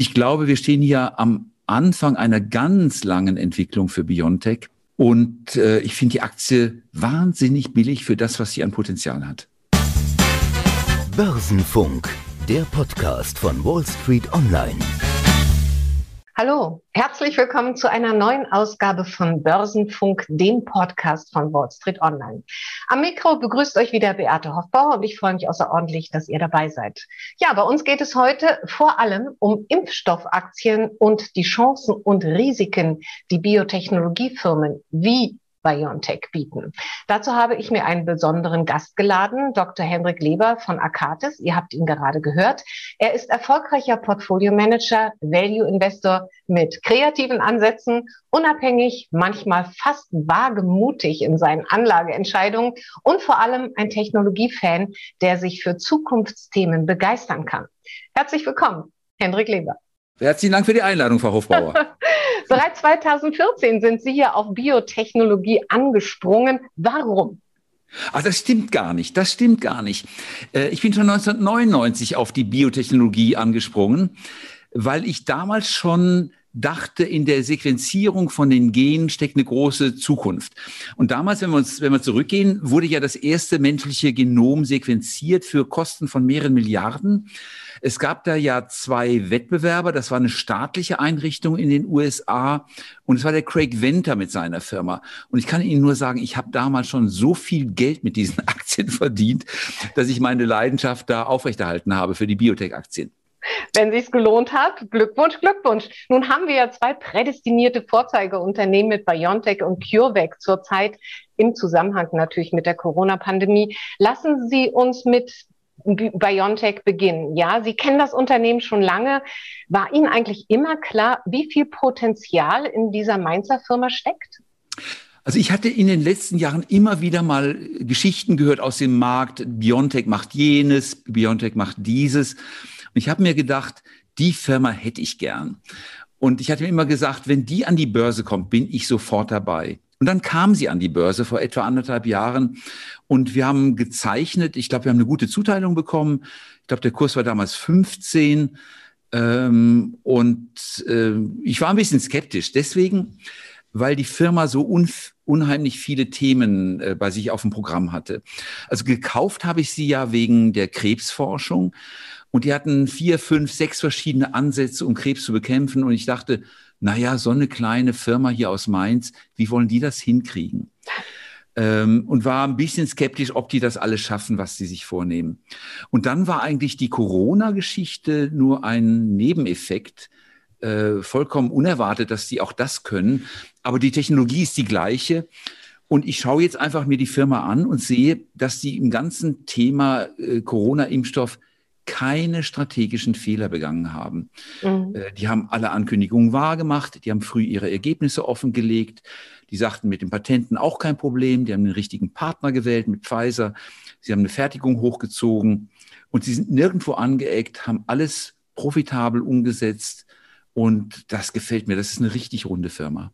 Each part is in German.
Ich glaube, wir stehen hier am Anfang einer ganz langen Entwicklung für Biontech. Und äh, ich finde die Aktie wahnsinnig billig für das, was sie an Potenzial hat. Börsenfunk, der Podcast von Wall Street Online. Hallo, herzlich willkommen zu einer neuen Ausgabe von Börsenfunk, dem Podcast von Wall Street Online. Am Mikro begrüßt euch wieder Beate Hoffbauer und ich freue mich außerordentlich, dass ihr dabei seid. Ja, bei uns geht es heute vor allem um Impfstoffaktien und die Chancen und Risiken, die Biotechnologiefirmen wie BioNTech bieten. Dazu habe ich mir einen besonderen Gast geladen, Dr. Hendrik Leber von Akatis. Ihr habt ihn gerade gehört. Er ist erfolgreicher Portfolio Manager, Value Investor mit kreativen Ansätzen, unabhängig, manchmal fast wagemutig in seinen Anlageentscheidungen und vor allem ein Technologiefan, der sich für Zukunftsthemen begeistern kann. Herzlich willkommen, Hendrik Leber. Herzlichen Dank für die Einladung, Frau Hofbauer. Bereits 2014 sind Sie hier auf Biotechnologie angesprungen. Warum? Ach, das stimmt gar nicht. Das stimmt gar nicht. Äh, ich bin schon 1999 auf die Biotechnologie angesprungen, weil ich damals schon dachte, in der Sequenzierung von den Genen steckt eine große Zukunft. Und damals, wenn wir uns, wenn wir zurückgehen, wurde ja das erste menschliche Genom sequenziert für Kosten von mehreren Milliarden. Es gab da ja zwei Wettbewerber. Das war eine staatliche Einrichtung in den USA und es war der Craig Venter mit seiner Firma. Und ich kann Ihnen nur sagen, ich habe damals schon so viel Geld mit diesen Aktien verdient, dass ich meine Leidenschaft da aufrechterhalten habe für die Biotech-Aktien. Wenn sich's gelohnt hat, Glückwunsch, Glückwunsch. Nun haben wir ja zwei prädestinierte Vorzeigeunternehmen mit BioNTech und CureVac zurzeit im Zusammenhang natürlich mit der Corona-Pandemie. Lassen Sie uns mit BioNTech beginnen. Ja, Sie kennen das Unternehmen schon lange. War Ihnen eigentlich immer klar, wie viel Potenzial in dieser Mainzer Firma steckt? Also ich hatte in den letzten Jahren immer wieder mal Geschichten gehört aus dem Markt. BioNTech macht jenes, BioNTech macht dieses. Und ich habe mir gedacht, die Firma hätte ich gern. Und ich hatte mir immer gesagt, wenn die an die Börse kommt, bin ich sofort dabei. Und dann kam sie an die Börse vor etwa anderthalb Jahren und wir haben gezeichnet, ich glaube, wir haben eine gute Zuteilung bekommen. Ich glaube, der Kurs war damals 15 ähm, und äh, ich war ein bisschen skeptisch. Deswegen, weil die Firma so un unheimlich viele Themen äh, bei sich auf dem Programm hatte. Also gekauft habe ich sie ja wegen der Krebsforschung und die hatten vier, fünf, sechs verschiedene Ansätze, um Krebs zu bekämpfen. Und ich dachte, naja, so eine kleine Firma hier aus Mainz, wie wollen die das hinkriegen? Ähm, und war ein bisschen skeptisch, ob die das alles schaffen, was sie sich vornehmen. Und dann war eigentlich die Corona-Geschichte nur ein Nebeneffekt, äh, vollkommen unerwartet, dass die auch das können. Aber die Technologie ist die gleiche. Und ich schaue jetzt einfach mir die Firma an und sehe, dass die im ganzen Thema äh, Corona-Impfstoff keine strategischen Fehler begangen haben. Mhm. Äh, die haben alle Ankündigungen wahrgemacht, die haben früh ihre Ergebnisse offengelegt, die sagten mit den Patenten auch kein Problem, die haben den richtigen Partner gewählt mit Pfizer, sie haben eine Fertigung hochgezogen und sie sind nirgendwo angeeckt, haben alles profitabel umgesetzt und das gefällt mir, das ist eine richtig runde Firma.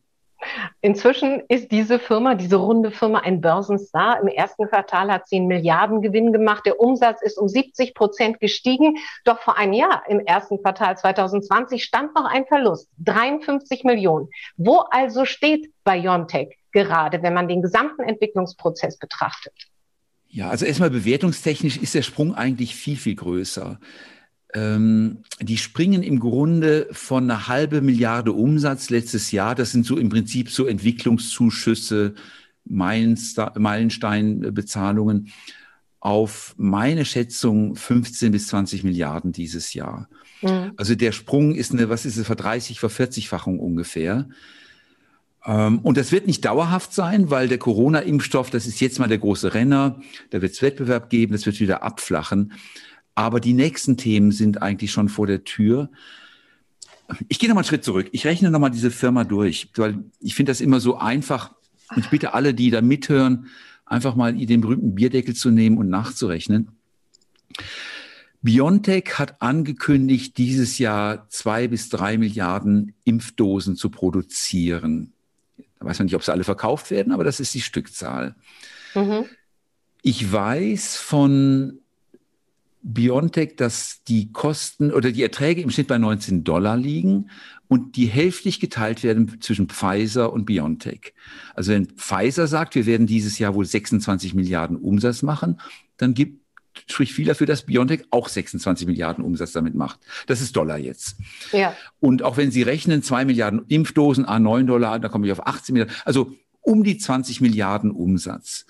Inzwischen ist diese Firma, diese runde Firma, ein Börsenstar. Im ersten Quartal hat sie einen Milliardengewinn gemacht. Der Umsatz ist um 70 Prozent gestiegen. Doch vor einem Jahr, im ersten Quartal 2020, stand noch ein Verlust. 53 Millionen. Wo also steht BioNTech gerade, wenn man den gesamten Entwicklungsprozess betrachtet? Ja, also erstmal bewertungstechnisch ist der Sprung eigentlich viel, viel größer ähm, die springen im Grunde von einer halben Milliarde Umsatz letztes Jahr. Das sind so im Prinzip so Entwicklungszuschüsse, Meilensteinbezahlungen auf meine Schätzung 15 bis 20 Milliarden dieses Jahr. Mhm. Also der Sprung ist eine, was ist es, ver 30, ver 40-fachung ungefähr. Ähm, und das wird nicht dauerhaft sein, weil der Corona-Impfstoff, das ist jetzt mal der große Renner, da wird es Wettbewerb geben, das wird wieder abflachen. Aber die nächsten Themen sind eigentlich schon vor der Tür. Ich gehe noch mal einen Schritt zurück. Ich rechne noch mal diese Firma durch, weil ich finde das immer so einfach. Und ich bitte alle, die da mithören, einfach mal den berühmten Bierdeckel zu nehmen und nachzurechnen. BioNTech hat angekündigt, dieses Jahr zwei bis drei Milliarden Impfdosen zu produzieren. Da weiß man nicht, ob sie alle verkauft werden, aber das ist die Stückzahl. Mhm. Ich weiß von BioNTech, dass die Kosten oder die Erträge im Schnitt bei 19 Dollar liegen und die hälftig geteilt werden zwischen Pfizer und BioNTech. Also wenn Pfizer sagt, wir werden dieses Jahr wohl 26 Milliarden Umsatz machen, dann gibt spricht viel dafür, dass BioNTech auch 26 Milliarden Umsatz damit macht. Das ist Dollar jetzt. Ja. Und auch wenn Sie rechnen, zwei Milliarden Impfdosen, A9 Dollar, da komme ich auf 18 Milliarden, also um die 20 Milliarden Umsatz.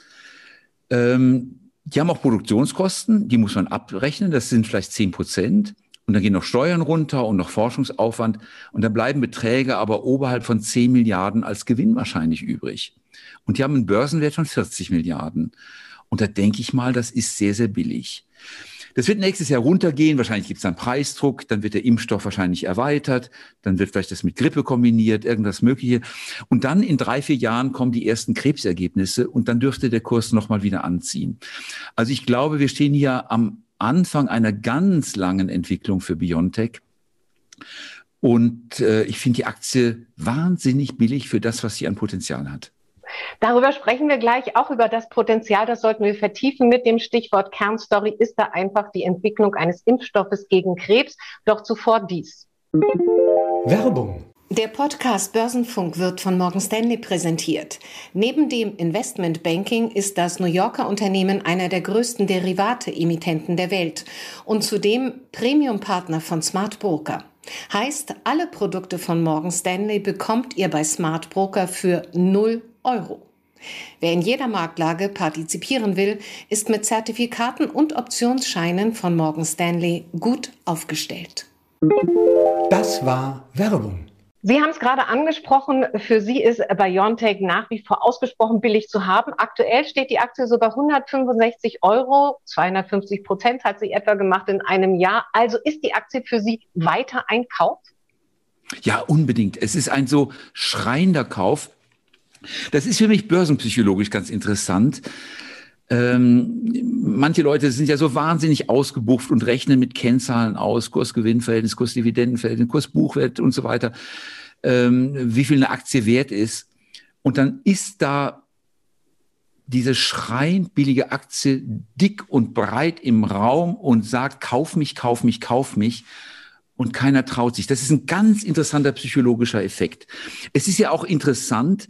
Ähm, die haben auch Produktionskosten, die muss man abrechnen, das sind vielleicht 10 Prozent. Und dann gehen noch Steuern runter und noch Forschungsaufwand. Und dann bleiben Beträge aber oberhalb von 10 Milliarden als Gewinn wahrscheinlich übrig. Und die haben einen Börsenwert von 40 Milliarden. Und da denke ich mal, das ist sehr, sehr billig. Das wird nächstes Jahr runtergehen. Wahrscheinlich gibt es dann Preisdruck. Dann wird der Impfstoff wahrscheinlich erweitert. Dann wird vielleicht das mit Grippe kombiniert, irgendwas Mögliche. Und dann in drei, vier Jahren kommen die ersten Krebsergebnisse und dann dürfte der Kurs nochmal wieder anziehen. Also ich glaube, wir stehen hier am Anfang einer ganz langen Entwicklung für Biontech. Und äh, ich finde die Aktie wahnsinnig billig für das, was sie an Potenzial hat. Darüber sprechen wir gleich auch über das Potenzial. Das sollten wir vertiefen mit dem Stichwort Kernstory. Ist da einfach die Entwicklung eines Impfstoffes gegen Krebs? Doch zuvor dies. Werbung. Der Podcast Börsenfunk wird von Morgan Stanley präsentiert. Neben dem Investmentbanking ist das New Yorker Unternehmen einer der größten Derivate-Emittenten der Welt und zudem Premium-Partner von Smart Broker. Heißt, alle Produkte von Morgan Stanley bekommt ihr bei Smart Broker für 0 Euro. Wer in jeder Marktlage partizipieren will, ist mit Zertifikaten und Optionsscheinen von Morgan Stanley gut aufgestellt. Das war Werbung. Sie haben es gerade angesprochen, für Sie ist BioNTech nach wie vor ausgesprochen billig zu haben. Aktuell steht die Aktie sogar 165 Euro, 250 Prozent hat sie etwa gemacht in einem Jahr. Also ist die Aktie für Sie weiter ein Kauf? Ja, unbedingt. Es ist ein so schreiender Kauf. Das ist für mich börsenpsychologisch ganz interessant. Ähm, manche Leute sind ja so wahnsinnig ausgebucht und rechnen mit Kennzahlen aus, Kursgewinnverhältnis, Kursdividendenverhältnis, Kursbuchwert und so weiter, ähm, wie viel eine Aktie wert ist. Und dann ist da diese schreiend billige Aktie dick und breit im Raum und sagt, kauf mich, kauf mich, kauf mich. Und keiner traut sich. Das ist ein ganz interessanter psychologischer Effekt. Es ist ja auch interessant,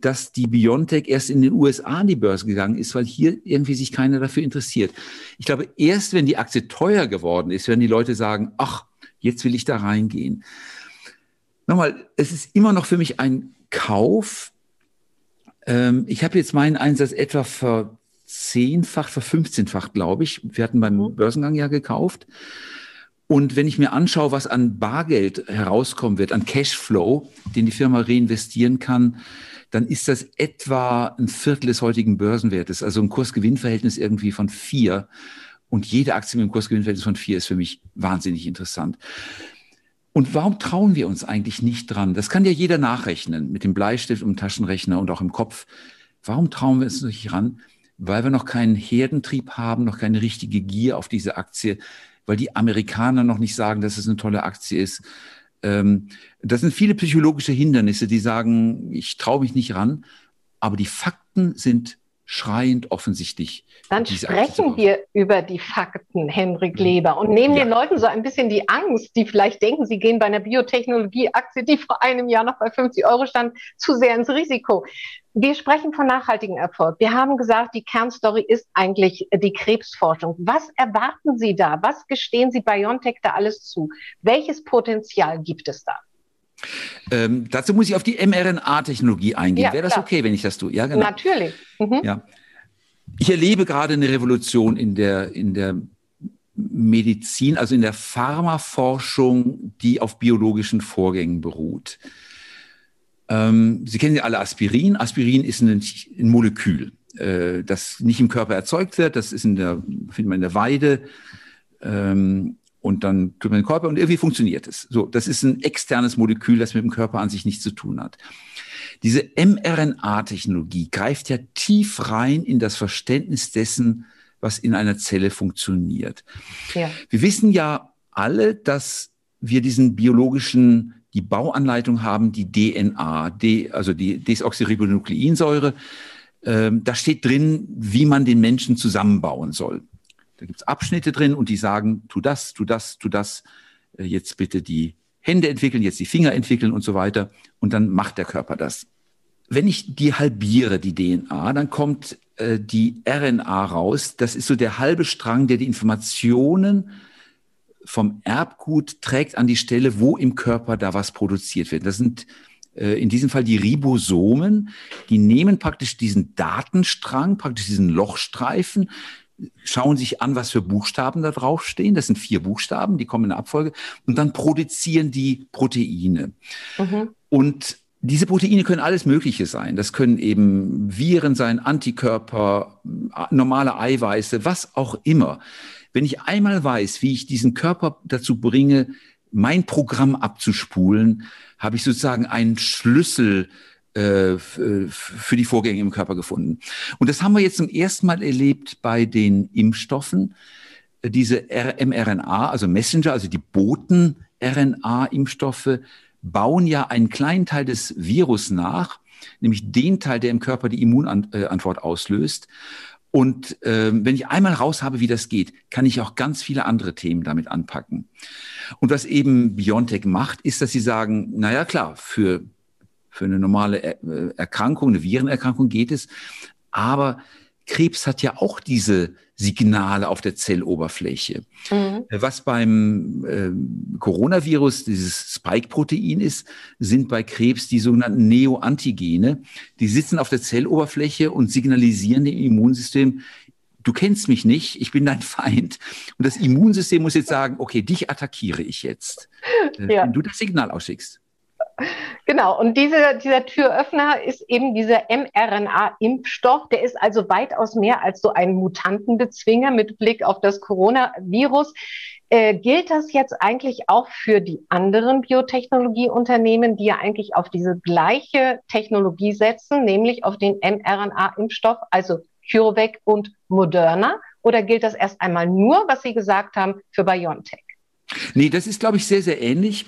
dass die Biontech erst in den USA an die Börse gegangen ist, weil hier irgendwie sich keiner dafür interessiert. Ich glaube, erst wenn die Aktie teuer geworden ist, werden die Leute sagen, ach, jetzt will ich da reingehen. Nochmal, es ist immer noch für mich ein Kauf. Ähm, ich habe jetzt meinen Einsatz etwa verzehnfacht, verfünfzehnfacht, glaube ich. Wir hatten beim mhm. Börsengang ja gekauft. Und wenn ich mir anschaue, was an Bargeld herauskommen wird, an Cashflow, den die Firma reinvestieren kann, dann ist das etwa ein Viertel des heutigen Börsenwertes, also ein Kursgewinnverhältnis irgendwie von vier. Und jede Aktie mit einem Kursgewinnverhältnis von vier ist für mich wahnsinnig interessant. Und warum trauen wir uns eigentlich nicht dran? Das kann ja jeder nachrechnen mit dem Bleistift und dem Taschenrechner und auch im Kopf. Warum trauen wir uns nicht ran? Weil wir noch keinen Herdentrieb haben, noch keine richtige Gier auf diese Aktie, weil die Amerikaner noch nicht sagen, dass es eine tolle Aktie ist, ähm, das sind viele psychologische Hindernisse, die sagen, ich traue mich nicht ran, aber die Fakten sind schreiend offensichtlich. Dann sprechen wir über die Fakten, Henrik Leber, und nehmen ja. den Leuten so ein bisschen die Angst, die vielleicht denken, sie gehen bei einer Biotechnologieaktie, die vor einem Jahr noch bei 50 Euro stand, zu sehr ins Risiko. Wir sprechen von nachhaltigem Erfolg. Wir haben gesagt, die Kernstory ist eigentlich die Krebsforschung. Was erwarten Sie da? Was gestehen Sie BioNTech da alles zu? Welches Potenzial gibt es da? Ähm, dazu muss ich auf die mRNA-Technologie eingehen. Ja, Wäre das klar. okay, wenn ich das tue? Ja, genau. Natürlich. Mhm. Ja. Ich erlebe gerade eine Revolution in der, in der Medizin, also in der Pharmaforschung, die auf biologischen Vorgängen beruht. Ähm, Sie kennen ja alle Aspirin. Aspirin ist ein, ein Molekül, äh, das nicht im Körper erzeugt wird. Das ist in der, findet man in der Weide. Ähm, und dann tut man den Körper und irgendwie funktioniert es. So, das ist ein externes Molekül, das mit dem Körper an sich nichts zu tun hat. Diese mRNA-Technologie greift ja tief rein in das Verständnis dessen, was in einer Zelle funktioniert. Ja. Wir wissen ja alle, dass wir diesen biologischen, die Bauanleitung haben, die DNA, die, also die Desoxyribonukleinsäure. Ähm, da steht drin, wie man den Menschen zusammenbauen soll. Da gibt es Abschnitte drin und die sagen, tu das, tu das, tu das, äh, jetzt bitte die Hände entwickeln, jetzt die Finger entwickeln und so weiter. Und dann macht der Körper das. Wenn ich die halbiere, die DNA, dann kommt äh, die RNA raus. Das ist so der halbe Strang, der die Informationen vom Erbgut trägt an die Stelle, wo im Körper da was produziert wird. Das sind äh, in diesem Fall die Ribosomen. Die nehmen praktisch diesen Datenstrang, praktisch diesen Lochstreifen, schauen sich an, was für Buchstaben da draufstehen. Das sind vier Buchstaben, die kommen in der Abfolge. Und dann produzieren die Proteine. Mhm. Und diese Proteine können alles Mögliche sein. Das können eben Viren sein, Antikörper, normale Eiweiße, was auch immer. Wenn ich einmal weiß, wie ich diesen Körper dazu bringe, mein Programm abzuspulen, habe ich sozusagen einen Schlüssel äh, für die Vorgänge im Körper gefunden. Und das haben wir jetzt zum ersten Mal erlebt bei den Impfstoffen. Diese mRNA, also Messenger, also die Boten-RNA-Impfstoffe, bauen ja einen kleinen Teil des Virus nach, nämlich den Teil, der im Körper die Immunantwort auslöst. Und äh, wenn ich einmal raus habe, wie das geht, kann ich auch ganz viele andere Themen damit anpacken. Und was eben Biontech macht, ist, dass sie sagen, naja klar, für, für eine normale äh, Erkrankung, eine Virenerkrankung geht es, aber Krebs hat ja auch diese Signale auf der Zelloberfläche. Mhm. Was beim äh, Coronavirus dieses Spike-Protein ist, sind bei Krebs die sogenannten Neoantigene. Die sitzen auf der Zelloberfläche und signalisieren dem Immunsystem, du kennst mich nicht, ich bin dein Feind. Und das Immunsystem muss jetzt sagen, okay, dich attackiere ich jetzt, äh, ja. wenn du das Signal ausschickst. Genau, und diese, dieser Türöffner ist eben dieser mRNA-Impfstoff. Der ist also weitaus mehr als so ein Mutantenbezwinger mit Blick auf das Coronavirus. Äh, gilt das jetzt eigentlich auch für die anderen Biotechnologieunternehmen, die ja eigentlich auf diese gleiche Technologie setzen, nämlich auf den mRNA-Impfstoff, also CureVac und Moderna? Oder gilt das erst einmal nur, was Sie gesagt haben, für BioNTech? Nee, das ist, glaube ich, sehr, sehr ähnlich.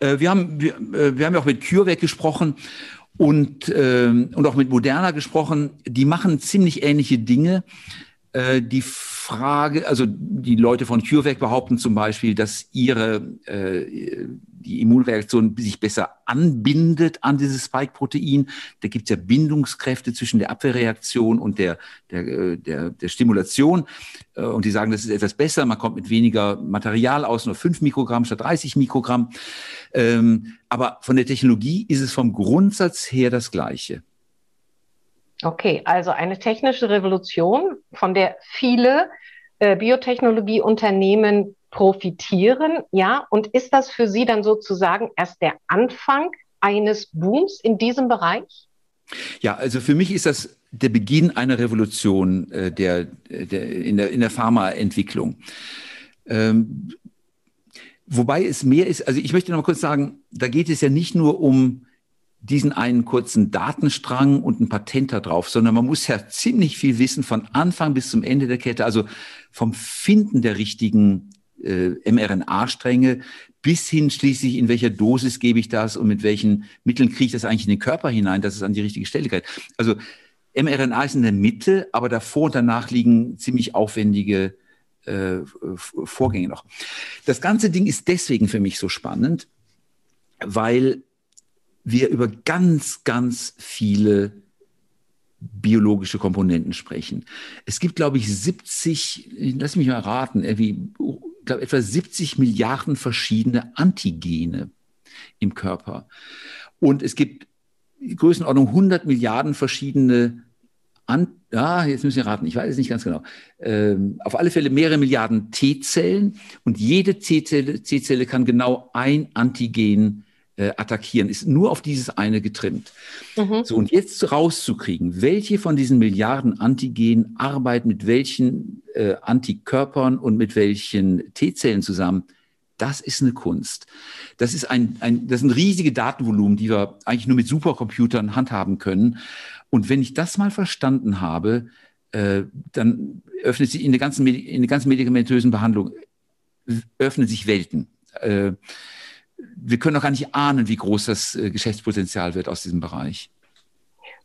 Äh, wir, haben, wir, äh, wir haben ja auch mit CureVac gesprochen und, äh, und auch mit Moderna gesprochen. Die machen ziemlich ähnliche Dinge. Äh, die Frage, also die Leute von CureVac behaupten zum Beispiel, dass ihre äh, die Immunreaktion sich besser anbindet an dieses Spike-Protein. Da gibt es ja Bindungskräfte zwischen der Abwehrreaktion und der, der, äh, der, der Stimulation. Äh, und die sagen, das ist etwas besser. Man kommt mit weniger Material aus, nur 5 Mikrogramm statt 30 Mikrogramm. Ähm, aber von der Technologie ist es vom Grundsatz her das Gleiche. Okay, also eine technische Revolution, von der viele äh, Biotechnologieunternehmen profitieren, ja? Und ist das für Sie dann sozusagen erst der Anfang eines Booms in diesem Bereich? Ja, also für mich ist das der Beginn einer Revolution äh, der, der, in der, in der Pharmaentwicklung. Ähm, wobei es mehr ist, also ich möchte noch mal kurz sagen, da geht es ja nicht nur um diesen einen kurzen Datenstrang und ein Patent da drauf, sondern man muss ja ziemlich viel wissen von Anfang bis zum Ende der Kette, also vom Finden der richtigen äh, mRNA-Stränge bis hin schließlich, in welcher Dosis gebe ich das und mit welchen Mitteln kriege ich das eigentlich in den Körper hinein, dass es an die richtige Stelle geht. Also mRNA ist in der Mitte, aber davor und danach liegen ziemlich aufwendige äh, Vorgänge noch. Das ganze Ding ist deswegen für mich so spannend, weil wir über ganz, ganz viele biologische Komponenten sprechen. Es gibt, glaube ich, 70, lass mich mal raten, irgendwie, glaube etwa 70 Milliarden verschiedene Antigene im Körper. Und es gibt Größenordnung 100 Milliarden verschiedene an, ja, jetzt müssen wir raten, ich weiß es nicht ganz genau. Ähm, auf alle Fälle mehrere Milliarden T-Zellen und jede T-Zelle kann genau ein Antigen äh, attackieren, ist nur auf dieses eine getrimmt. Mhm. So, und jetzt rauszukriegen, welche von diesen Milliarden Antigenen arbeiten mit welchen äh, Antikörpern und mit welchen T-Zellen zusammen, das ist eine Kunst. Das ist ein, ein, das sind riesige Datenvolumen, die wir eigentlich nur mit Supercomputern handhaben können. Und wenn ich das mal verstanden habe, äh, dann öffnet sich in der ganzen, in der ganzen medikamentösen Behandlung, öffnen sich Welten. Äh, wir können auch gar nicht ahnen, wie groß das äh, Geschäftspotenzial wird aus diesem Bereich.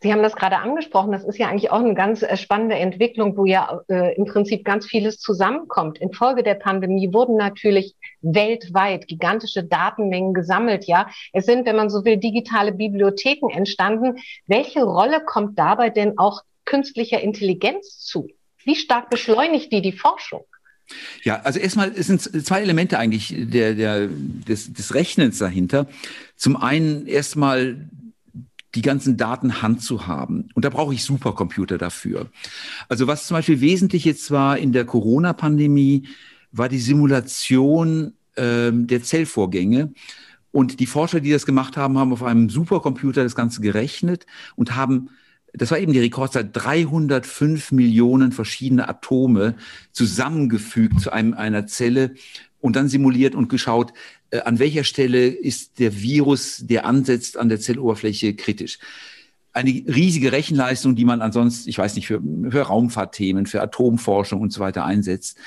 Sie haben das gerade angesprochen. Das ist ja eigentlich auch eine ganz äh, spannende Entwicklung, wo ja äh, im Prinzip ganz vieles zusammenkommt. Infolge der Pandemie wurden natürlich weltweit gigantische Datenmengen gesammelt. Ja, es sind, wenn man so will, digitale Bibliotheken entstanden. Welche Rolle kommt dabei denn auch künstlicher Intelligenz zu? Wie stark beschleunigt die die Forschung? Ja, also erstmal es sind zwei Elemente eigentlich der, der, des, des Rechnens dahinter. Zum einen erstmal die ganzen Daten Hand zu haben. Und da brauche ich Supercomputer dafür. Also was zum Beispiel wesentlich jetzt war in der Corona-Pandemie, war die Simulation ähm, der Zellvorgänge. Und die Forscher, die das gemacht haben, haben auf einem Supercomputer das Ganze gerechnet und haben, das war eben die Rekordzeit, 305 Millionen verschiedene Atome zusammengefügt zu einem, einer Zelle und dann simuliert und geschaut, äh, an welcher Stelle ist der Virus, der ansetzt an der Zelloberfläche, kritisch. Eine riesige Rechenleistung, die man ansonsten, ich weiß nicht, für, für Raumfahrtthemen, für Atomforschung und so weiter einsetzt,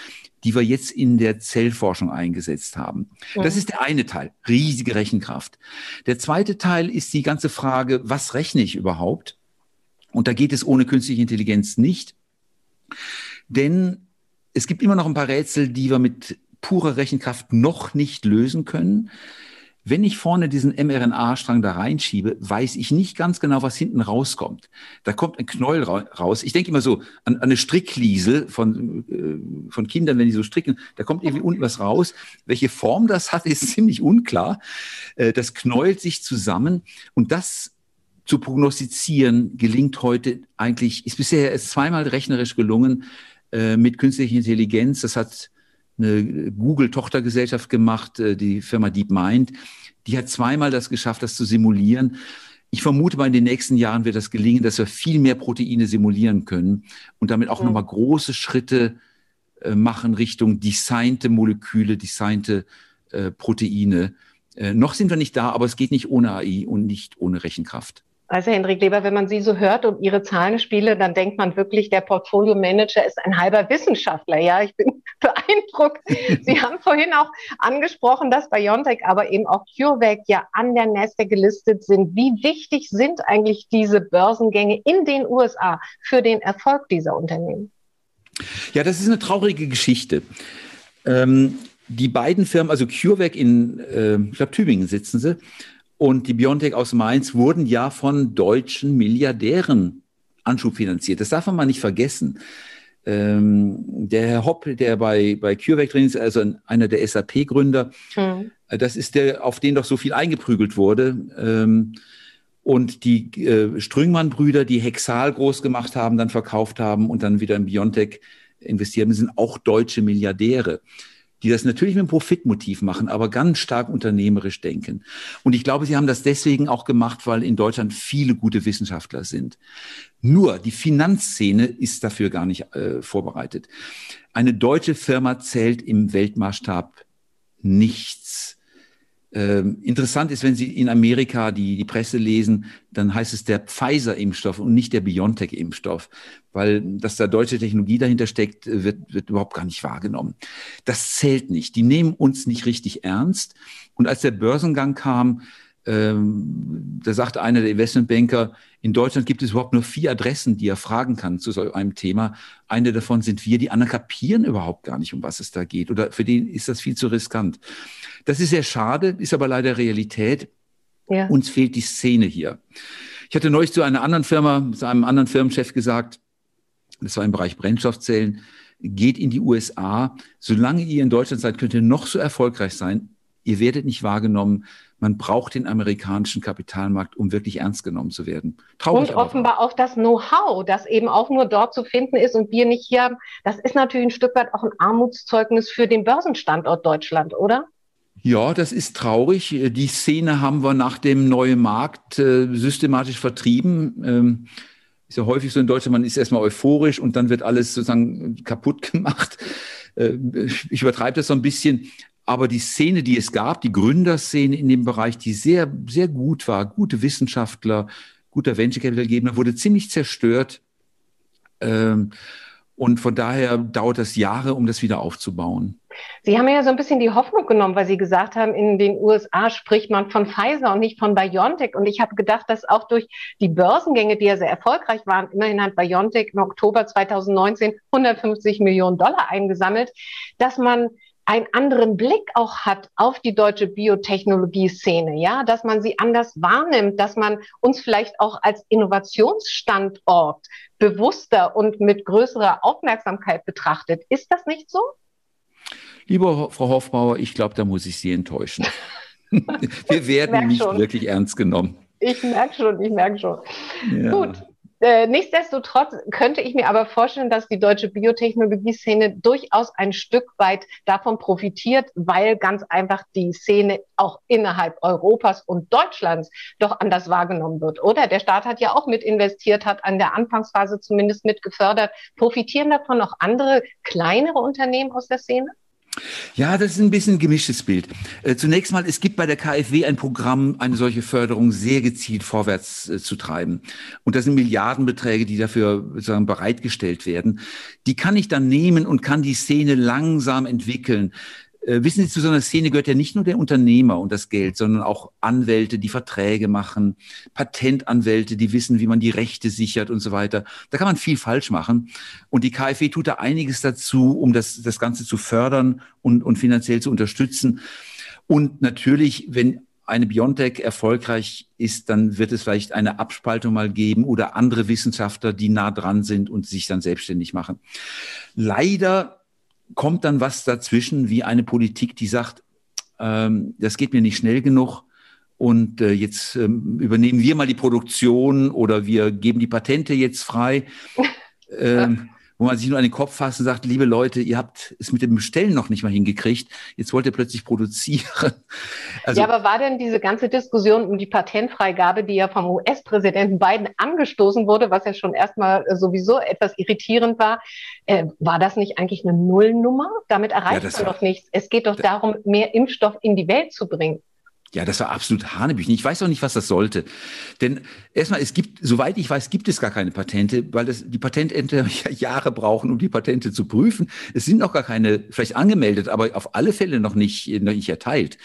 die wir jetzt in der Zellforschung eingesetzt haben. Ja. Das ist der eine Teil, riesige Rechenkraft. Der zweite Teil ist die ganze Frage, was rechne ich überhaupt? Und da geht es ohne künstliche Intelligenz nicht. Denn es gibt immer noch ein paar Rätsel, die wir mit pure Rechenkraft noch nicht lösen können. Wenn ich vorne diesen mRNA-Strang da reinschiebe, weiß ich nicht ganz genau, was hinten rauskommt. Da kommt ein Knäuel raus. Ich denke immer so an, an eine Strickliesel von, äh, von Kindern, wenn die so stricken, da kommt irgendwie unten was raus. Welche Form das hat, ist ziemlich unklar. Äh, das knäult sich zusammen und das zu prognostizieren gelingt heute eigentlich, ist bisher erst zweimal rechnerisch gelungen äh, mit künstlicher Intelligenz. Das hat eine Google-Tochtergesellschaft gemacht, äh, die Firma DeepMind. Die hat zweimal das geschafft, das zu simulieren. Ich vermute mal, in den nächsten Jahren wird das gelingen, dass wir viel mehr Proteine simulieren können und damit auch mhm. nochmal große Schritte äh, machen Richtung designte Moleküle, designte äh, Proteine. Äh, noch sind wir nicht da, aber es geht nicht ohne AI und nicht ohne Rechenkraft. Also Hendrik Leber, wenn man Sie so hört und Ihre Zahlenspiele, dann denkt man wirklich, der Portfolio-Manager ist ein halber Wissenschaftler. Ja, ich bin beeindruckt. Sie haben vorhin auch angesprochen, dass BioNTech, aber eben auch CureVac ja an der Nasdaq gelistet sind. Wie wichtig sind eigentlich diese Börsengänge in den USA für den Erfolg dieser Unternehmen? Ja, das ist eine traurige Geschichte. Ähm, die beiden Firmen, also CureVac in, äh, ich glaube, Tübingen sitzen sie, und die Biontech aus Mainz wurden ja von deutschen Milliardären anschubfinanziert. Das darf man mal nicht vergessen. Ähm, der Herr Hopp, der bei, bei CureVac drin ist, also einer der SAP-Gründer, mhm. das ist der, auf den doch so viel eingeprügelt wurde. Ähm, und die äh, Strüngmann-Brüder, die Hexal groß gemacht haben, dann verkauft haben und dann wieder in Biontech investiert haben, sind auch deutsche Milliardäre die das natürlich mit einem Profitmotiv machen, aber ganz stark unternehmerisch denken. Und ich glaube, sie haben das deswegen auch gemacht, weil in Deutschland viele gute Wissenschaftler sind. Nur die Finanzszene ist dafür gar nicht äh, vorbereitet. Eine deutsche Firma zählt im Weltmaßstab nichts. Ähm, interessant ist, wenn Sie in Amerika die, die Presse lesen, dann heißt es der Pfizer-Impfstoff und nicht der BioNTech-Impfstoff, weil dass da deutsche Technologie dahinter steckt, wird, wird überhaupt gar nicht wahrgenommen. Das zählt nicht. Die nehmen uns nicht richtig ernst. Und als der Börsengang kam, ähm, da sagte einer der Investmentbanker, in Deutschland gibt es überhaupt nur vier Adressen, die er fragen kann zu so einem Thema. Eine davon sind wir, die anderen kapieren überhaupt gar nicht, um was es da geht. Oder für den ist das viel zu riskant. Das ist sehr schade, ist aber leider Realität. Ja. Uns fehlt die Szene hier. Ich hatte neulich zu einer anderen Firma, zu einem anderen Firmenchef gesagt, das war im Bereich Brennstoffzellen, geht in die USA. Solange ihr in Deutschland seid, könnt ihr noch so erfolgreich sein. Ihr werdet nicht wahrgenommen. Man braucht den amerikanischen Kapitalmarkt, um wirklich ernst genommen zu werden. Traurig, und offenbar auch das Know-how, das eben auch nur dort zu finden ist und wir nicht hier haben. Das ist natürlich ein Stück weit auch ein Armutszeugnis für den Börsenstandort Deutschland, oder? Ja, das ist traurig. Die Szene haben wir nach dem neuen Markt äh, systematisch vertrieben. Ähm, ist ja häufig so in Deutschland, man ist erstmal euphorisch und dann wird alles sozusagen kaputt gemacht. Äh, ich übertreibe das so ein bisschen. Aber die Szene, die es gab, die Gründerszene in dem Bereich, die sehr, sehr gut war, gute Wissenschaftler, guter Venture Capital Gebner, wurde ziemlich zerstört. Ähm, Und von daher dauert das Jahre, um das wieder aufzubauen. Sie haben ja so ein bisschen die Hoffnung genommen, weil Sie gesagt haben, in den USA spricht man von Pfizer und nicht von BioNTech. Und ich habe gedacht, dass auch durch die Börsengänge, die ja sehr erfolgreich waren, immerhin hat BioNTech im Oktober 2019 150 Millionen Dollar eingesammelt, dass man einen anderen Blick auch hat auf die deutsche Biotechnologie-Szene, ja, dass man sie anders wahrnimmt, dass man uns vielleicht auch als Innovationsstandort bewusster und mit größerer Aufmerksamkeit betrachtet. Ist das nicht so? Liebe Frau Hoffbauer, ich glaube, da muss ich Sie enttäuschen. Wir werden nicht schon. wirklich ernst genommen. Ich merke schon, ich merke schon. Ja. Gut, äh, nichtsdestotrotz könnte ich mir aber vorstellen, dass die deutsche Biotechnologie-Szene durchaus ein Stück weit davon profitiert, weil ganz einfach die Szene auch innerhalb Europas und Deutschlands doch anders wahrgenommen wird, oder? Der Staat hat ja auch mit investiert, hat an der Anfangsphase zumindest mit gefördert. Profitieren davon auch andere kleinere Unternehmen aus der Szene? Ja, das ist ein bisschen ein gemischtes Bild. Äh, zunächst mal, es gibt bei der KfW ein Programm, eine solche Förderung sehr gezielt vorwärts äh, zu treiben. Und das sind Milliardenbeträge, die dafür sozusagen bereitgestellt werden. Die kann ich dann nehmen und kann die Szene langsam entwickeln. Äh, wissen Sie, zu so einer Szene gehört ja nicht nur der Unternehmer und das Geld, sondern auch Anwälte, die Verträge machen, Patentanwälte, die wissen, wie man die Rechte sichert und so weiter. Da kann man viel falsch machen. Und die KfW tut da einiges dazu, um das, das Ganze zu fördern und, und finanziell zu unterstützen. Und natürlich, wenn eine Biontech erfolgreich ist, dann wird es vielleicht eine Abspaltung mal geben oder andere Wissenschaftler, die nah dran sind und sich dann selbstständig machen. Leider kommt dann was dazwischen, wie eine Politik, die sagt, ähm, das geht mir nicht schnell genug und äh, jetzt ähm, übernehmen wir mal die Produktion oder wir geben die Patente jetzt frei. Ähm, wo man sich nur an den Kopf fasst und sagt, liebe Leute, ihr habt es mit dem Bestellen noch nicht mal hingekriegt, jetzt wollt ihr plötzlich produzieren. Also, ja, aber war denn diese ganze Diskussion um die Patentfreigabe, die ja vom US-Präsidenten Biden angestoßen wurde, was ja schon erstmal äh, sowieso etwas irritierend war, äh, war das nicht eigentlich eine Nullnummer? Damit erreicht ja, man doch nichts. Es geht doch darum, mehr Impfstoff in die Welt zu bringen. Ja, das war absolut Hanebüchen. Ich weiß auch nicht, was das sollte. Denn erstmal, es gibt, soweit ich weiß, gibt es gar keine Patente, weil das, die Patentämter ja Jahre brauchen, um die Patente zu prüfen. Es sind noch gar keine, vielleicht angemeldet, aber auf alle Fälle noch nicht, noch nicht erteilt.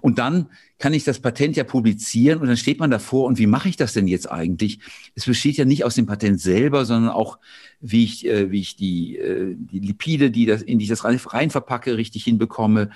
Und dann kann ich das Patent ja publizieren und dann steht man davor und wie mache ich das denn jetzt eigentlich? Es besteht ja nicht aus dem Patent selber, sondern auch, wie ich, äh, wie ich die, äh, die Lipide, die das, in die ich das rein, rein verpacke, richtig hinbekomme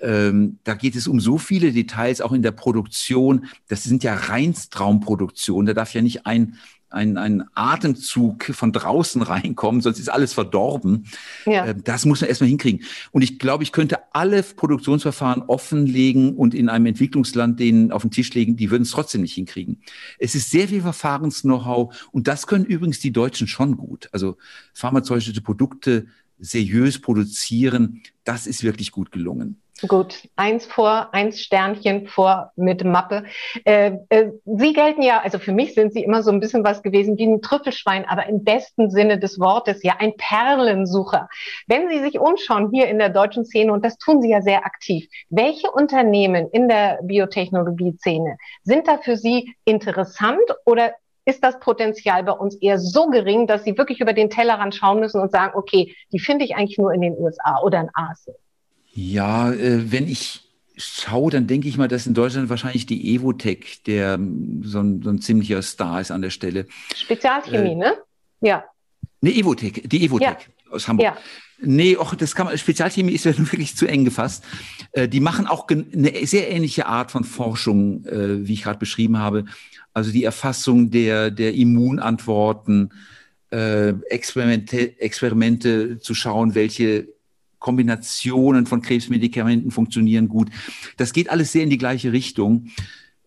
ähm, da geht es um so viele Details, auch in der Produktion. Das sind ja Reinstraumproduktionen. Da darf ja nicht ein, ein, ein Atemzug von draußen reinkommen, sonst ist alles verdorben. Ja. Äh, das muss man erstmal hinkriegen. Und ich glaube, ich könnte alle Produktionsverfahren offenlegen und in einem Entwicklungsland denen auf den Tisch legen, die würden es trotzdem nicht hinkriegen. Es ist sehr viel Verfahrens-Know-how und das können übrigens die Deutschen schon gut. Also pharmazeutische Produkte seriös produzieren, das ist wirklich gut gelungen. Gut, eins vor, eins Sternchen vor mit Mappe. Äh, äh, Sie gelten ja, also für mich sind Sie immer so ein bisschen was gewesen wie ein Trüffelschwein, aber im besten Sinne des Wortes, ja, ein Perlensucher. Wenn Sie sich umschauen hier in der deutschen Szene, und das tun Sie ja sehr aktiv, welche Unternehmen in der Biotechnologie-Szene sind da für Sie interessant oder ist das Potenzial bei uns eher so gering, dass Sie wirklich über den Tellerrand schauen müssen und sagen, okay, die finde ich eigentlich nur in den USA oder in Asien? Ja, äh, wenn ich schaue, dann denke ich mal, dass in Deutschland wahrscheinlich die Evotech, der ähm, so ein, so ein ziemlicher Star ist an der Stelle. Spezialchemie, äh, ne? Ja. Ne, Evotech, die Evotech ja. aus Hamburg. Ja. Nee, auch das kann man, Spezialchemie ist ja wirklich zu eng gefasst. Äh, die machen auch eine sehr ähnliche Art von Forschung, äh, wie ich gerade beschrieben habe. Also die Erfassung der, der Immunantworten, äh, Experimente, Experimente zu schauen, welche Kombinationen von Krebsmedikamenten funktionieren gut. Das geht alles sehr in die gleiche Richtung.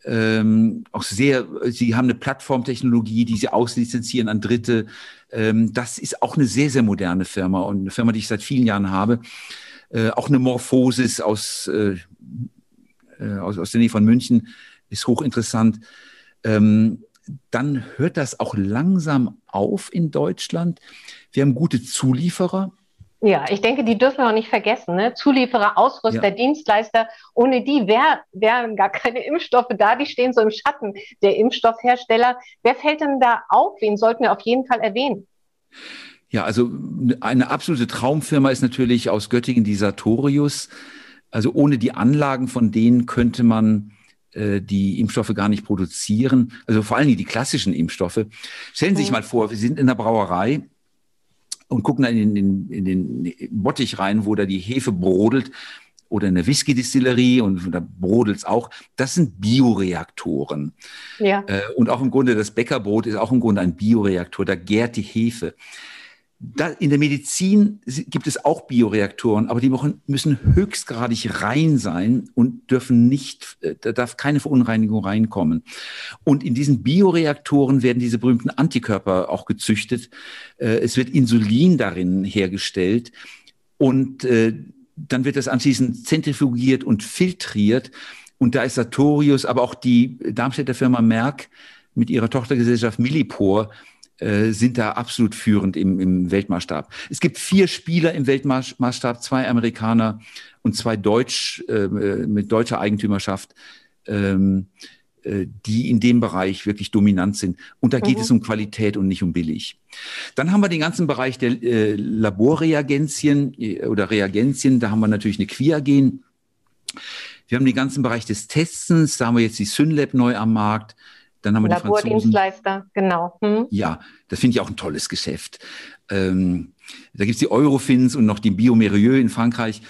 Ähm, auch sehr, sie haben eine Plattformtechnologie, die sie auslizenzieren an Dritte. Ähm, das ist auch eine sehr, sehr moderne Firma und eine Firma, die ich seit vielen Jahren habe. Äh, auch eine Morphosis aus, äh, äh aus, aus der Nähe von München ist hochinteressant. Ähm, dann hört das auch langsam auf in Deutschland. Wir haben gute Zulieferer. Ja, ich denke, die dürfen wir auch nicht vergessen. Ne? Zulieferer, Ausrüster, ja. Dienstleister. Ohne die wär, wären gar keine Impfstoffe da. Die stehen so im Schatten der Impfstoffhersteller. Wer fällt denn da auf? Wen sollten wir auf jeden Fall erwähnen? Ja, also eine absolute Traumfirma ist natürlich aus Göttingen die Sartorius. Also ohne die Anlagen von denen könnte man äh, die Impfstoffe gar nicht produzieren. Also vor allem die klassischen Impfstoffe. Stellen Sie sich mal vor, wir sind in der Brauerei und gucken dann in den, in den Bottich rein, wo da die Hefe brodelt oder in der Whisky-Distillerie und da brodelt es auch. Das sind Bioreaktoren. Ja. Äh, und auch im Grunde das Bäckerbrot ist auch im Grunde ein Bioreaktor. Da gärt die Hefe. In der Medizin gibt es auch Bioreaktoren, aber die müssen höchstgradig rein sein und dürfen nicht, äh, da darf keine Verunreinigung reinkommen. Und in diesen Bioreaktoren werden diese berühmten Antikörper auch gezüchtet. Äh, es wird Insulin darin hergestellt und äh, dann wird das anschließend zentrifugiert und filtriert. Und da ist Sartorius, aber auch die Darmstädter Firma Merck mit ihrer Tochtergesellschaft Millipore äh, sind da absolut führend im, im Weltmaßstab. Es gibt vier Spieler im Weltmaßstab, zwei Amerikaner und zwei Deutsch äh, mit deutscher Eigentümerschaft. Ähm, äh, die in dem Bereich wirklich dominant sind. Und da geht mhm. es um Qualität und nicht um billig. Dann haben wir den ganzen Bereich der äh, Laborreagenzien äh, oder Reagenzien. Da haben wir natürlich eine Quiagen. Wir haben den ganzen Bereich des Testens. Da haben wir jetzt die Synlab neu am Markt. Dann haben wir Labordienstleister, genau. Hm. Ja, das finde ich auch ein tolles Geschäft. Ähm, da gibt es die Eurofins und noch die Biomerieux in Frankreich.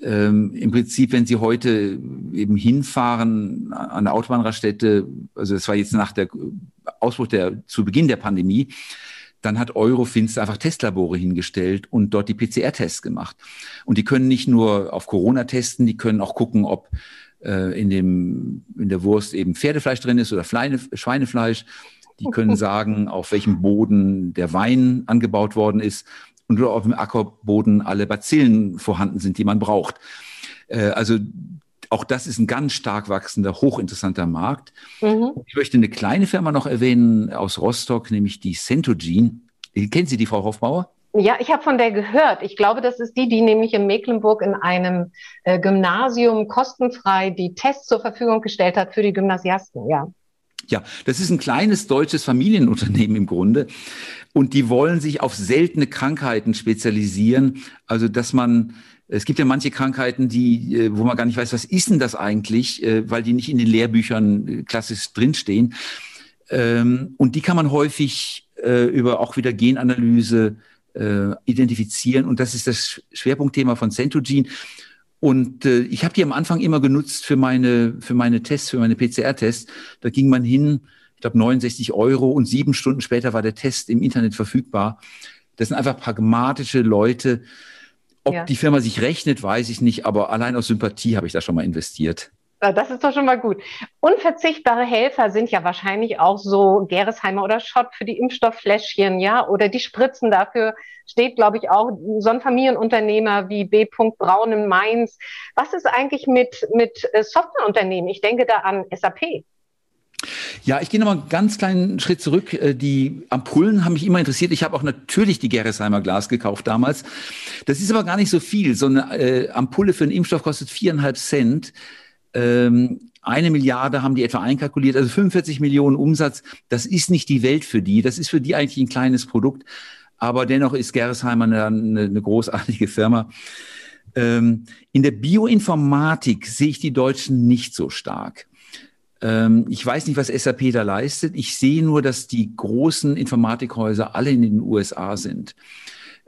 Ähm, Im Prinzip, wenn Sie heute eben hinfahren an der Autobahnraststätte, also das war jetzt nach der Ausbruch der, zu Beginn der Pandemie, dann hat Eurofins einfach Testlabore hingestellt und dort die PCR-Tests gemacht. Und die können nicht nur auf Corona testen, die können auch gucken, ob äh, in, dem, in der Wurst eben Pferdefleisch drin ist oder Fleine, Schweinefleisch. Die können sagen, auf welchem Boden der Wein angebaut worden ist und auf dem Ackerboden alle Bazillen vorhanden sind, die man braucht. Äh, also auch das ist ein ganz stark wachsender, hochinteressanter Markt. Mhm. Ich möchte eine kleine Firma noch erwähnen aus Rostock, nämlich die Centogene. Kennen Sie die, Frau Hofbauer? Ja, ich habe von der gehört. Ich glaube, das ist die, die nämlich in Mecklenburg in einem äh, Gymnasium kostenfrei die Tests zur Verfügung gestellt hat für die Gymnasiasten, ja. Ja, das ist ein kleines deutsches Familienunternehmen im Grunde. Und die wollen sich auf seltene Krankheiten spezialisieren. Also, dass man, es gibt ja manche Krankheiten, die, äh, wo man gar nicht weiß, was ist denn das eigentlich, äh, weil die nicht in den Lehrbüchern äh, klassisch drinstehen. Ähm, und die kann man häufig über auch wieder Genanalyse äh, identifizieren. Und das ist das Schwerpunktthema von Centogene. Und äh, ich habe die am Anfang immer genutzt für meine, für meine Tests, für meine PCR-Tests. Da ging man hin, ich glaube 69 Euro und sieben Stunden später war der Test im Internet verfügbar. Das sind einfach pragmatische Leute. Ob ja. die Firma sich rechnet, weiß ich nicht, aber allein aus Sympathie habe ich da schon mal investiert. Das ist doch schon mal gut. Unverzichtbare Helfer sind ja wahrscheinlich auch so Geresheimer oder Schott für die Impfstofffläschchen, ja, oder die Spritzen. Dafür steht, glaube ich, auch so ein Familienunternehmer wie B. Braun in Mainz. Was ist eigentlich mit, mit äh, Softwareunternehmen? Ich denke da an SAP. Ja, ich gehe nochmal einen ganz kleinen Schritt zurück. Äh, die Ampullen haben mich immer interessiert. Ich habe auch natürlich die Gerresheimer Glas gekauft damals. Das ist aber gar nicht so viel. So eine äh, Ampulle für einen Impfstoff kostet viereinhalb Cent. Ähm, eine Milliarde haben die etwa einkalkuliert, also 45 Millionen Umsatz. Das ist nicht die Welt für die. Das ist für die eigentlich ein kleines Produkt. Aber dennoch ist Gerresheimer eine, eine großartige Firma. Ähm, in der Bioinformatik sehe ich die Deutschen nicht so stark. Ähm, ich weiß nicht, was SAP da leistet. Ich sehe nur, dass die großen Informatikhäuser alle in den USA sind.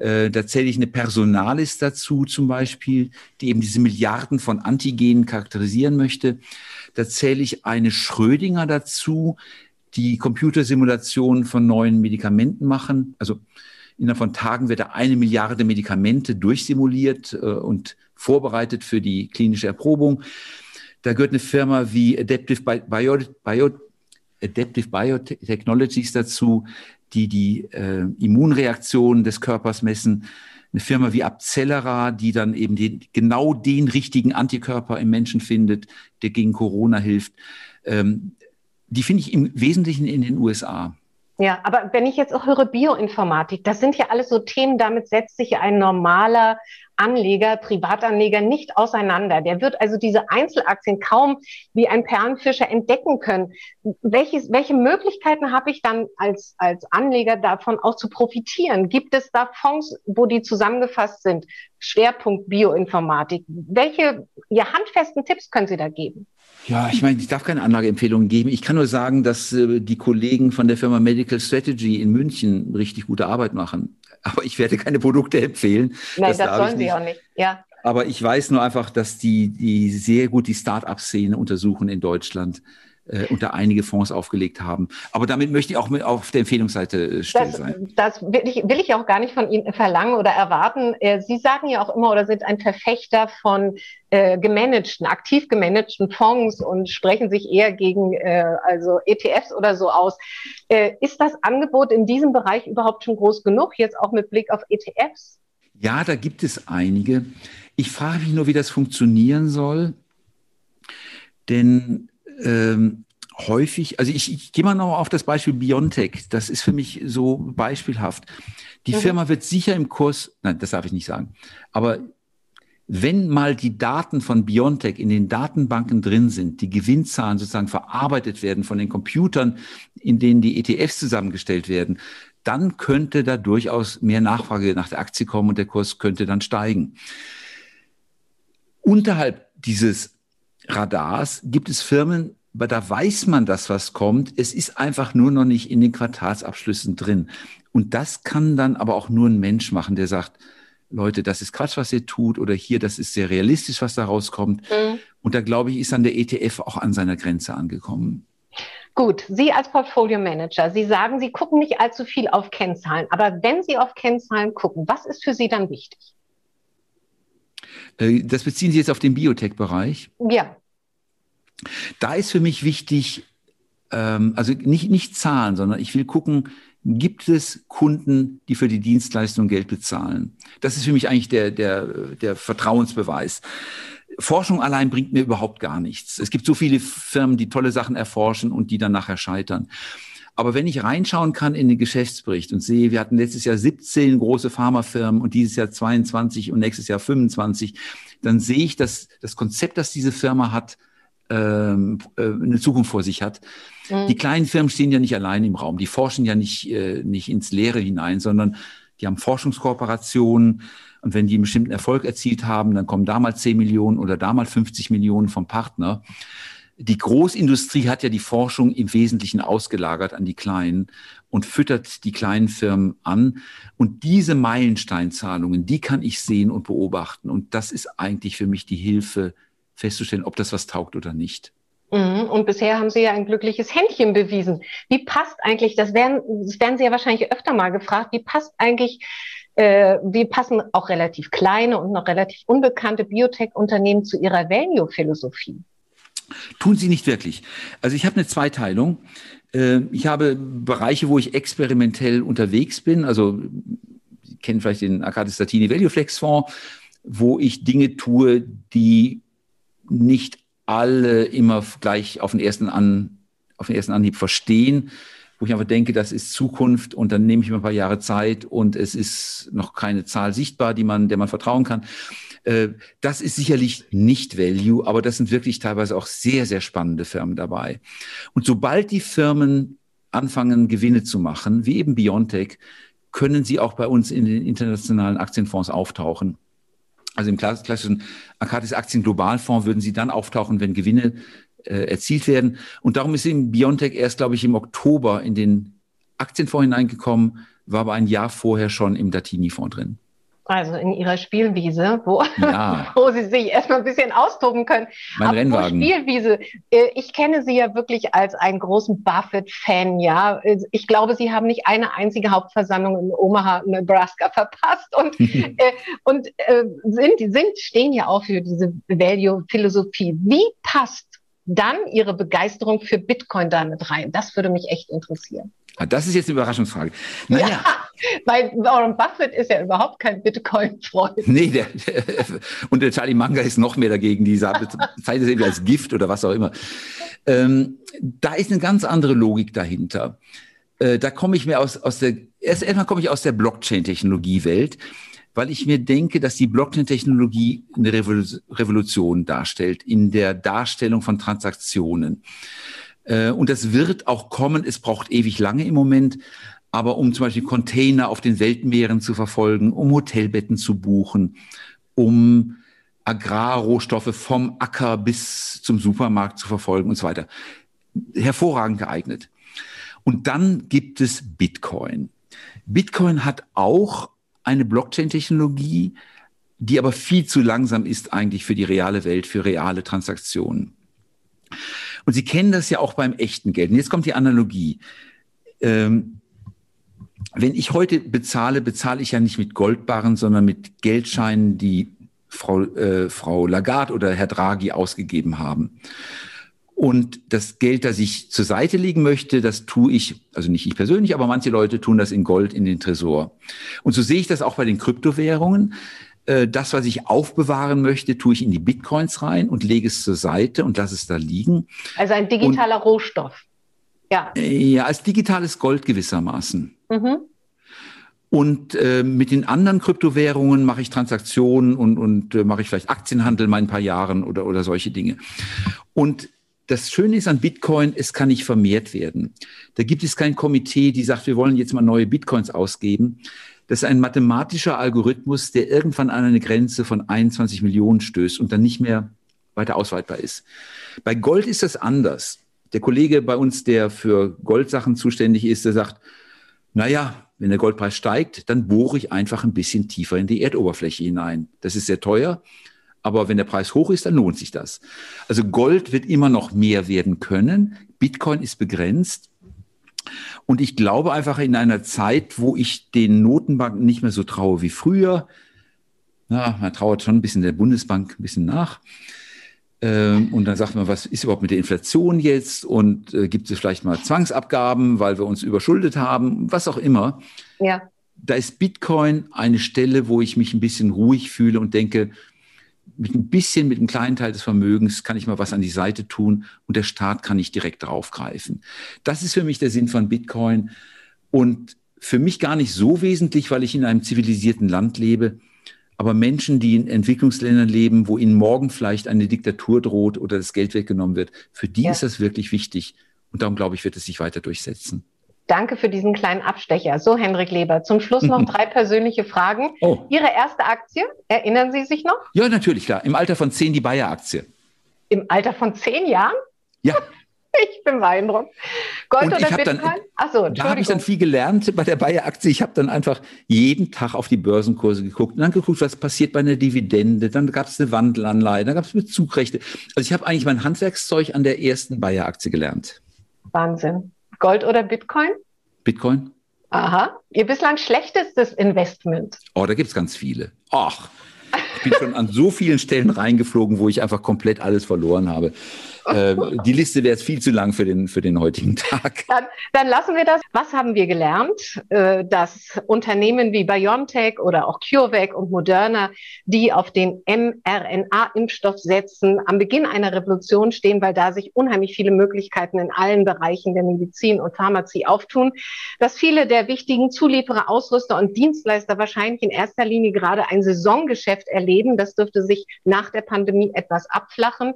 Äh, da zähle ich eine Personalis dazu zum Beispiel, die eben diese Milliarden von Antigenen charakterisieren möchte. Da zähle ich eine Schrödinger dazu, die Computersimulationen von neuen Medikamenten machen. Also innerhalb von Tagen wird da eine Milliarde Medikamente durchsimuliert äh, und vorbereitet für die klinische Erprobung. Da gehört eine Firma wie Adaptive, Bio, Bio, Adaptive Biotechnologies dazu, die die äh, Immunreaktion des Körpers messen. Eine Firma wie Abcellera, die dann eben den, genau den richtigen Antikörper im Menschen findet, der gegen Corona hilft. Ähm, die finde ich im Wesentlichen in den USA. Ja, aber wenn ich jetzt auch höre Bioinformatik, das sind ja alles so Themen, damit setzt sich ein normaler Anleger, Privatanleger nicht auseinander. Der wird also diese Einzelaktien kaum wie ein Perlenfischer entdecken können. Welches, welche Möglichkeiten habe ich dann als, als Anleger davon auch zu profitieren? Gibt es da Fonds, wo die zusammengefasst sind? Schwerpunkt Bioinformatik. Welche ja, handfesten Tipps können Sie da geben? Ja, ich meine, ich darf keine Anlageempfehlungen geben. Ich kann nur sagen, dass äh, die Kollegen von der Firma Medical Strategy in München richtig gute Arbeit machen. Aber ich werde keine Produkte empfehlen. Nein, das, das sollen Sie auch nicht. Ja. Aber ich weiß nur einfach, dass die, die sehr gut die Start-up-Szene untersuchen in Deutschland äh, und da einige Fonds aufgelegt haben. Aber damit möchte ich auch mit auf der Empfehlungsseite äh, still das, sein. Das will ich, will ich auch gar nicht von Ihnen verlangen oder erwarten. Äh, Sie sagen ja auch immer oder sind ein Verfechter von äh, gemanagten, aktiv gemanagten Fonds und sprechen sich eher gegen äh, also ETFs oder so aus. Äh, ist das Angebot in diesem Bereich überhaupt schon groß genug, jetzt auch mit Blick auf ETFs? Ja, da gibt es einige. Ich frage mich nur, wie das funktionieren soll. Denn ähm, häufig, also ich, ich gehe mal noch auf das Beispiel Biontech. Das ist für mich so beispielhaft. Die mhm. Firma wird sicher im Kurs, nein, das darf ich nicht sagen, aber wenn mal die Daten von Biontech in den Datenbanken drin sind, die Gewinnzahlen sozusagen verarbeitet werden von den Computern, in denen die ETFs zusammengestellt werden, dann könnte da durchaus mehr Nachfrage nach der Aktie kommen und der Kurs könnte dann steigen. Unterhalb dieses Radars gibt es Firmen, aber da weiß man das, was kommt. Es ist einfach nur noch nicht in den Quartalsabschlüssen drin. Und das kann dann aber auch nur ein Mensch machen, der sagt, Leute, das ist Quatsch, was ihr tut, oder hier, das ist sehr realistisch, was da rauskommt. Mhm. Und da glaube ich, ist dann der ETF auch an seiner Grenze angekommen. Gut, Sie als Portfolio Manager, Sie sagen, Sie gucken nicht allzu viel auf Kennzahlen, aber wenn Sie auf Kennzahlen gucken, was ist für Sie dann wichtig? Äh, das beziehen Sie jetzt auf den Biotech-Bereich? Ja. Da ist für mich wichtig, ähm, also nicht, nicht Zahlen, sondern ich will gucken, gibt es Kunden, die für die Dienstleistung Geld bezahlen? Das ist für mich eigentlich der, der, der Vertrauensbeweis. Forschung allein bringt mir überhaupt gar nichts. Es gibt so viele Firmen, die tolle Sachen erforschen und die dann nachher scheitern. Aber wenn ich reinschauen kann in den Geschäftsbericht und sehe, wir hatten letztes Jahr 17 große Pharmafirmen und dieses Jahr 22 und nächstes Jahr 25, dann sehe ich, dass das Konzept, das diese Firma hat, ähm, äh, eine Zukunft vor sich hat. Mhm. Die kleinen Firmen stehen ja nicht allein im Raum. Die forschen ja nicht, äh, nicht ins Leere hinein, sondern die haben Forschungskooperationen. Und wenn die einen bestimmten Erfolg erzielt haben, dann kommen da mal 10 Millionen oder da mal 50 Millionen vom Partner. Die Großindustrie hat ja die Forschung im Wesentlichen ausgelagert an die Kleinen und füttert die kleinen Firmen an. Und diese Meilensteinzahlungen, die kann ich sehen und beobachten. Und das ist eigentlich für mich die Hilfe, festzustellen, ob das was taugt oder nicht. Mhm. Und bisher haben Sie ja ein glückliches Händchen bewiesen. Wie passt eigentlich, das werden, das werden Sie ja wahrscheinlich öfter mal gefragt, wie passt eigentlich, äh, wie passen auch relativ kleine und noch relativ unbekannte Biotech-Unternehmen zu Ihrer Value-Philosophie? Tun sie nicht wirklich. Also ich habe eine Zweiteilung. Äh, ich habe Bereiche, wo ich experimentell unterwegs bin. Also Sie kennen vielleicht den Arcadis Statini Value Flex Fonds, wo ich Dinge tue, die nicht alle immer gleich auf den ersten, An, auf den ersten Anhieb verstehen, wo ich einfach denke, das ist Zukunft und dann nehme ich mir ein paar Jahre Zeit und es ist noch keine Zahl sichtbar, die man, der man vertrauen kann. Äh, das ist sicherlich nicht Value, aber das sind wirklich teilweise auch sehr, sehr spannende Firmen dabei. Und sobald die Firmen anfangen, Gewinne zu machen, wie eben Biontech, können sie auch bei uns in den internationalen Aktienfonds auftauchen. Also im klassischen Arcadis Aktien Globalfonds würden sie dann auftauchen, wenn Gewinne äh, erzielt werden. Und darum ist eben Biontech erst, glaube ich, im Oktober in den Aktienfonds hineingekommen, war aber ein Jahr vorher schon im Datini-Fonds drin also in ihrer Spielwiese, wo, ja. wo sie sich erstmal ein bisschen austoben können. Mein Apropos Rennwagen. Spielwiese. Äh, ich kenne Sie ja wirklich als einen großen Buffett-Fan, ja. Ich glaube, Sie haben nicht eine einzige Hauptversammlung in Omaha, Nebraska verpasst und, äh, und äh, sind, sind, stehen ja auch für diese Value-Philosophie. Wie passt dann Ihre Begeisterung für Bitcoin damit rein? Das würde mich echt interessieren. Ah, das ist jetzt eine Überraschungsfrage. Naja. Ja, weil Warren Buffett ist ja überhaupt kein Bitcoin-Freund. Nee, der, und der Charlie Manga ist noch mehr dagegen. Die bezeichnet es irgendwie als Gift oder was auch immer. Ähm, da ist eine ganz andere Logik dahinter. äh, da komme ich mir aus, aus der, erst einmal komme ich aus der Blockchain-Technologie-Welt, weil ich mir denke, dass die Blockchain-Technologie eine Revolution darstellt in der Darstellung von Transaktionen. Äh, und das wird auch kommen. Es braucht ewig lange im Moment. Aber um zum Beispiel Container auf den Weltmeeren zu verfolgen, um Hotelbetten zu buchen, um Agrarrohstoffe vom Acker bis zum Supermarkt zu verfolgen und so weiter. Hervorragend geeignet. Und dann gibt es Bitcoin. Bitcoin hat auch eine Blockchain-Technologie, die aber viel zu langsam ist eigentlich für die reale Welt, für reale Transaktionen. Und Sie kennen das ja auch beim echten Geld. Und jetzt kommt die Analogie. Ähm, wenn ich heute bezahle, bezahle ich ja nicht mit Goldbarren, sondern mit Geldscheinen, die Frau, äh, Frau Lagarde oder Herr Draghi ausgegeben haben. Und das Geld, das ich zur Seite legen möchte, das tue ich, also nicht ich persönlich, aber manche Leute tun das in Gold in den Tresor. Und so sehe ich das auch bei den Kryptowährungen. Äh, das, was ich aufbewahren möchte, tue ich in die Bitcoins rein und lege es zur Seite und lasse es da liegen. Also ein digitaler und, Rohstoff. Ja. Ja, als digitales Gold gewissermaßen. Mhm. Und äh, mit den anderen Kryptowährungen mache ich Transaktionen und, und äh, mache ich vielleicht Aktienhandel mal ein paar Jahren oder, oder solche Dinge. Und das Schöne ist an Bitcoin, es kann nicht vermehrt werden. Da gibt es kein Komitee, die sagt, wir wollen jetzt mal neue Bitcoins ausgeben. Das ist ein mathematischer Algorithmus, der irgendwann an eine Grenze von 21 Millionen stößt und dann nicht mehr weiter ausweitbar ist. Bei Gold ist das anders. Der Kollege bei uns, der für Goldsachen zuständig ist, der sagt, naja, wenn der Goldpreis steigt, dann bohre ich einfach ein bisschen tiefer in die Erdoberfläche hinein. Das ist sehr teuer, aber wenn der Preis hoch ist, dann lohnt sich das. Also Gold wird immer noch mehr werden können. Bitcoin ist begrenzt. Und ich glaube einfach in einer Zeit, wo ich den Notenbanken nicht mehr so traue wie früher, na, man trauert schon ein bisschen der Bundesbank ein bisschen nach. Ähm, und dann sagt man, was ist überhaupt mit der Inflation jetzt? Und äh, gibt es vielleicht mal Zwangsabgaben, weil wir uns überschuldet haben? Was auch immer. Ja. Da ist Bitcoin eine Stelle, wo ich mich ein bisschen ruhig fühle und denke, mit ein bisschen, mit einem kleinen Teil des Vermögens kann ich mal was an die Seite tun und der Staat kann nicht direkt draufgreifen. Das ist für mich der Sinn von Bitcoin und für mich gar nicht so wesentlich, weil ich in einem zivilisierten Land lebe. Aber Menschen, die in Entwicklungsländern leben, wo ihnen morgen vielleicht eine Diktatur droht oder das Geld weggenommen wird, für die ja. ist das wirklich wichtig. Und darum glaube ich, wird es sich weiter durchsetzen. Danke für diesen kleinen Abstecher. So, Henrik Leber, zum Schluss noch drei persönliche Fragen. Oh. Ihre erste Aktie, erinnern Sie sich noch? Ja, natürlich, klar. Im Alter von zehn die Bayer-Aktie. Im Alter von zehn Jahren? Ja. Ich bin beeindruckt. Gold und oder Bitcoin? Dann, Achso, da habe ich dann viel gelernt bei der Bayer-Aktie. Ich habe dann einfach jeden Tag auf die Börsenkurse geguckt und dann geguckt, was passiert bei einer Dividende. Dann gab es eine Wandelanleihe, dann gab es Bezugrechte. Also ich habe eigentlich mein Handwerkszeug an der ersten Bayer-Aktie gelernt. Wahnsinn. Gold oder Bitcoin? Bitcoin. Aha. Ihr bislang schlechtestes Investment? Oh, da gibt es ganz viele. Ach, ich bin schon an so vielen Stellen reingeflogen, wo ich einfach komplett alles verloren habe. Äh, die Liste wäre jetzt viel zu lang für den, für den heutigen Tag. Dann, dann lassen wir das. Was haben wir gelernt? Äh, dass Unternehmen wie BioNTech oder auch CureVac und Moderna, die auf den mRNA-Impfstoff setzen, am Beginn einer Revolution stehen, weil da sich unheimlich viele Möglichkeiten in allen Bereichen der Medizin und Pharmazie auftun. Dass viele der wichtigen Zulieferer, Ausrüster und Dienstleister wahrscheinlich in erster Linie gerade ein Saisongeschäft erleben. Das dürfte sich nach der Pandemie etwas abflachen.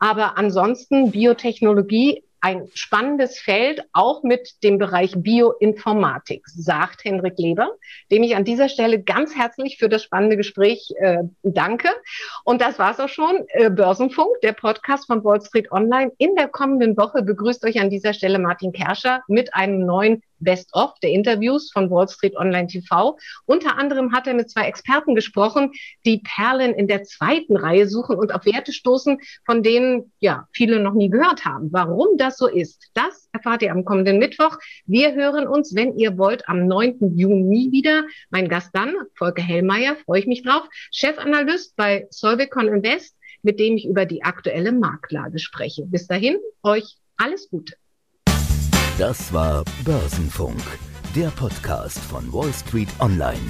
Aber ansonsten Biotechnologie ein spannendes Feld, auch mit dem Bereich Bioinformatik, sagt Henrik Leber, dem ich an dieser Stelle ganz herzlich für das spannende Gespräch äh, danke. Und das war's auch schon. Äh, Börsenfunk, der Podcast von Wall Street Online. In der kommenden Woche begrüßt euch an dieser Stelle Martin Kerscher mit einem neuen Best-of der Interviews von Wall Street Online TV. Unter anderem hat er mit zwei Experten gesprochen, die Perlen in der zweiten Reihe suchen und auf Werte stoßen, von denen ja viele noch nie gehört haben. Warum das so ist, das erfahrt ihr am kommenden Mittwoch. Wir hören uns, wenn ihr wollt, am 9. Juni wieder. Mein Gast dann, Volker Hellmeier, freue ich mich drauf, Chefanalyst bei Solvecon Invest, mit dem ich über die aktuelle Marktlage spreche. Bis dahin, euch alles Gute. Das war Börsenfunk, der Podcast von Wall Street Online.